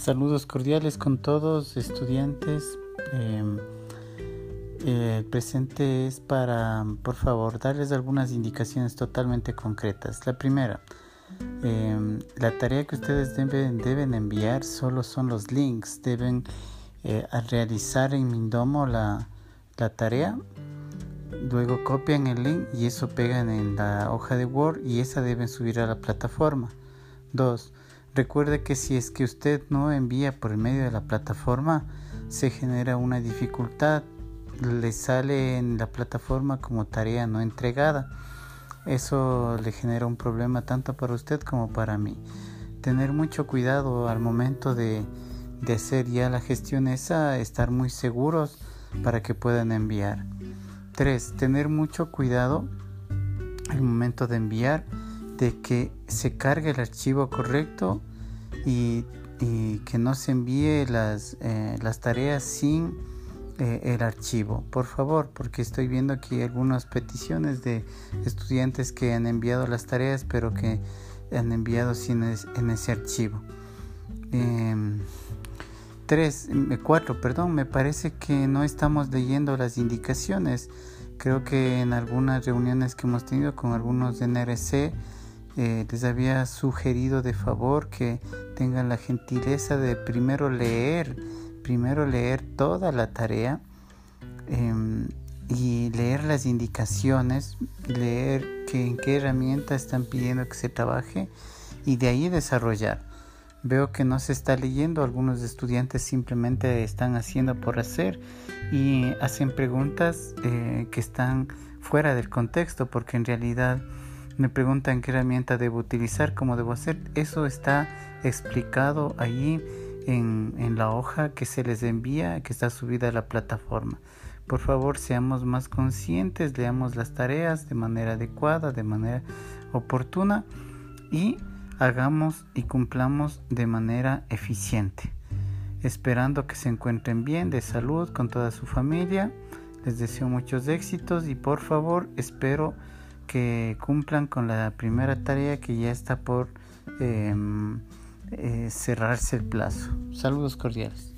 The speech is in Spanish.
Saludos cordiales con todos estudiantes. Em, el presente es para, por favor, darles algunas indicaciones totalmente concretas. La primera, em, la tarea que ustedes deben, deben, enviar solo son los links. Deben eh, realizar en Mindomo la, la tarea. Luego copian el link y eso pegan en la hoja de Word y esa deben subir a la plataforma. 2. Recuerde que si es que usted no envía por el medio de la plataforma, se genera una dificultad. Le sale en la plataforma como tarea no entregada. Eso le genera un problema tanto para usted como para mí. Tener mucho cuidado al momento de, hacer ya la gestión esa, estar muy seguros para que puedan enviar. 3. Tener mucho cuidado al momento de enviar de que se cargue el archivo correcto y, que no se envíe las, eh, las tareas sin eh, el archivo. Por favor, porque estoy viendo aquí algunas peticiones de estudiantes que han enviado las tareas pero que han enviado sin en ese archivo. Em, tres, cuatro, perdón, me parece que no estamos leyendo las indicaciones. Creo que en algunas reuniones que hemos tenido con algunos de NRC eh, les había sugerido de favor que tengan la gentileza de primero leer, primero leer toda la tarea em, y leer las indicaciones, leer que, en qué herramienta están pidiendo que se trabaje y de ahí desarrollar. Veo que no se está leyendo, algunos estudiantes simplemente están haciendo por hacer y hacen preguntas eh, que están fuera del contexto porque en realidad me preguntan qué herramienta debo utilizar, cómo debo hacer. Eso está explicado allí en, en la hoja que se les envía, que está subida a la plataforma. Por favor, seamos más conscientes, leamos las tareas de manera adecuada, de manera oportuna y hagamos y cumplamos de manera eficiente. Esperando que se encuentren bien, de salud, con toda su familia. Les deseo muchos éxitos y por favor espero que cumplan con la primera tarea que ya está por em, eh, cerrarse el plazo. Saludos cordiales.